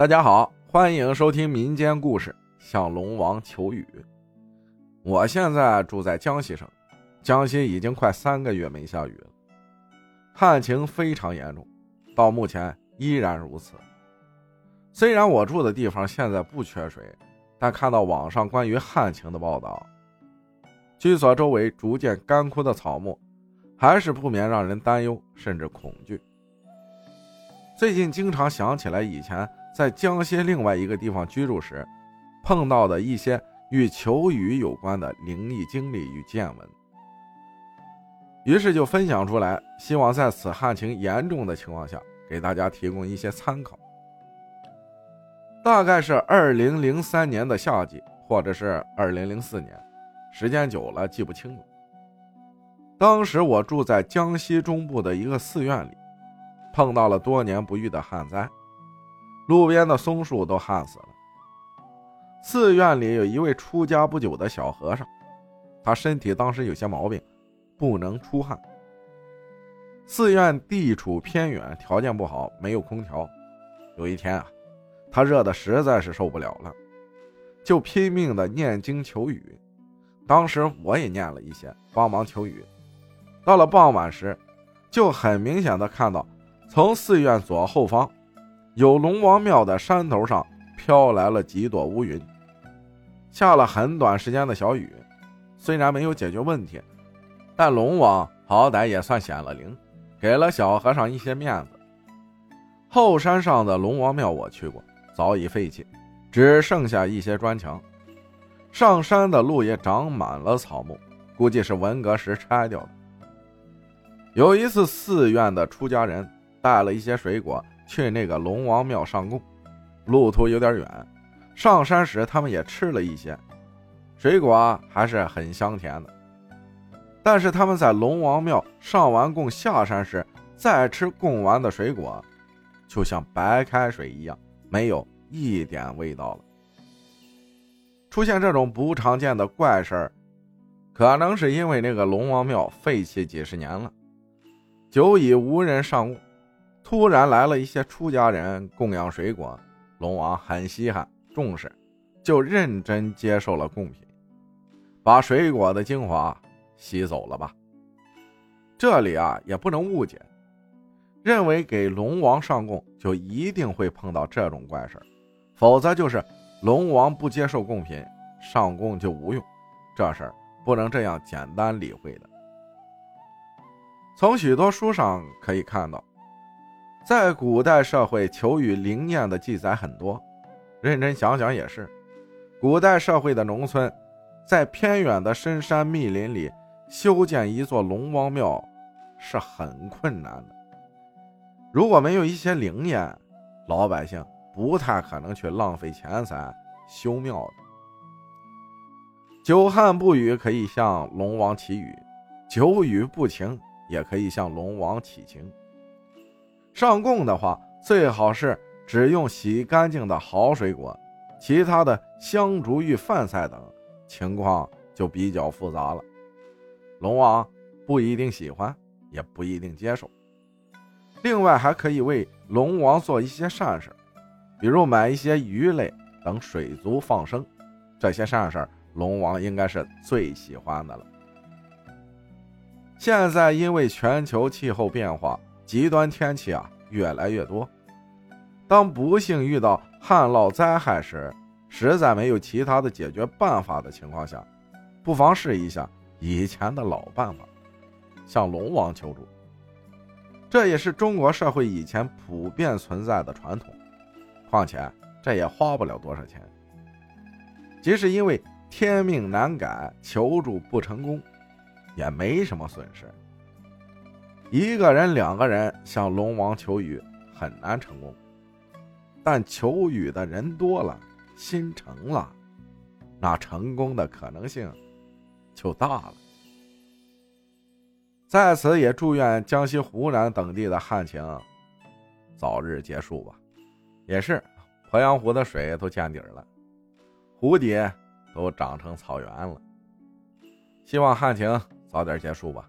大家好，欢迎收听民间故事《向龙王求雨》。我现在住在江西省，江西已经快三个月没下雨了，旱情非常严重，到目前依然如此。虽然我住的地方现在不缺水，但看到网上关于旱情的报道，居所周围逐渐干枯的草木，还是不免让人担忧甚至恐惧。最近经常想起来以前。在江西另外一个地方居住时，碰到的一些与求雨有关的灵异经历与见闻，于是就分享出来，希望在此旱情严重的情况下，给大家提供一些参考。大概是二零零三年的夏季，或者是二零零四年，时间久了记不清了。当时我住在江西中部的一个寺院里，碰到了多年不遇的旱灾。路边的松树都旱死了。寺院里有一位出家不久的小和尚，他身体当时有些毛病，不能出汗。寺院地处偏远，条件不好，没有空调。有一天啊，他热的实在是受不了了，就拼命的念经求雨。当时我也念了一些，帮忙求雨。到了傍晚时，就很明显的看到从寺院左后方。有龙王庙的山头上飘来了几朵乌云，下了很短时间的小雨，虽然没有解决问题，但龙王好歹也算显了灵，给了小和尚一些面子。后山上的龙王庙我去过，早已废弃，只剩下一些砖墙，上山的路也长满了草木，估计是文革时拆掉的。有一次，寺院的出家人带了一些水果。去那个龙王庙上供，路途有点远，上山时他们也吃了一些水果，还是很香甜的。但是他们在龙王庙上完供下山时，再吃供完的水果，就像白开水一样，没有一点味道了。出现这种不常见的怪事儿，可能是因为那个龙王庙废弃几十年了，久已无人上供。突然来了一些出家人供养水果，龙王很稀罕重视，就认真接受了贡品，把水果的精华吸走了吧。这里啊也不能误解，认为给龙王上供就一定会碰到这种怪事否则就是龙王不接受贡品，上供就无用，这事儿不能这样简单理会的。从许多书上可以看到。在古代社会，求雨灵验的记载很多。认真想想也是，古代社会的农村，在偏远的深山密林里修建一座龙王庙是很困难的。如果没有一些灵验，老百姓不太可能去浪费钱财修庙的。久旱不雨可以向龙王祈雨，久雨不晴也可以向龙王祈晴。上供的话，最好是只用洗干净的好水果，其他的香烛玉饭菜等情况就比较复杂了。龙王不一定喜欢，也不一定接受。另外，还可以为龙王做一些善事，比如买一些鱼类等水族放生，这些善事龙王应该是最喜欢的了。现在因为全球气候变化。极端天气啊越来越多，当不幸遇到旱涝灾害时，实在没有其他的解决办法的情况下，不妨试一下以前的老办法，向龙王求助。这也是中国社会以前普遍存在的传统，况且这也花不了多少钱。即使因为天命难改，求助不成功，也没什么损失。一个人、两个人向龙王求雨很难成功，但求雨的人多了，心诚了，那成功的可能性就大了。在此也祝愿江西、湖南等地的旱情早日结束吧。也是，鄱阳湖的水都见底了，湖底都长成草原了。希望旱情早点结束吧。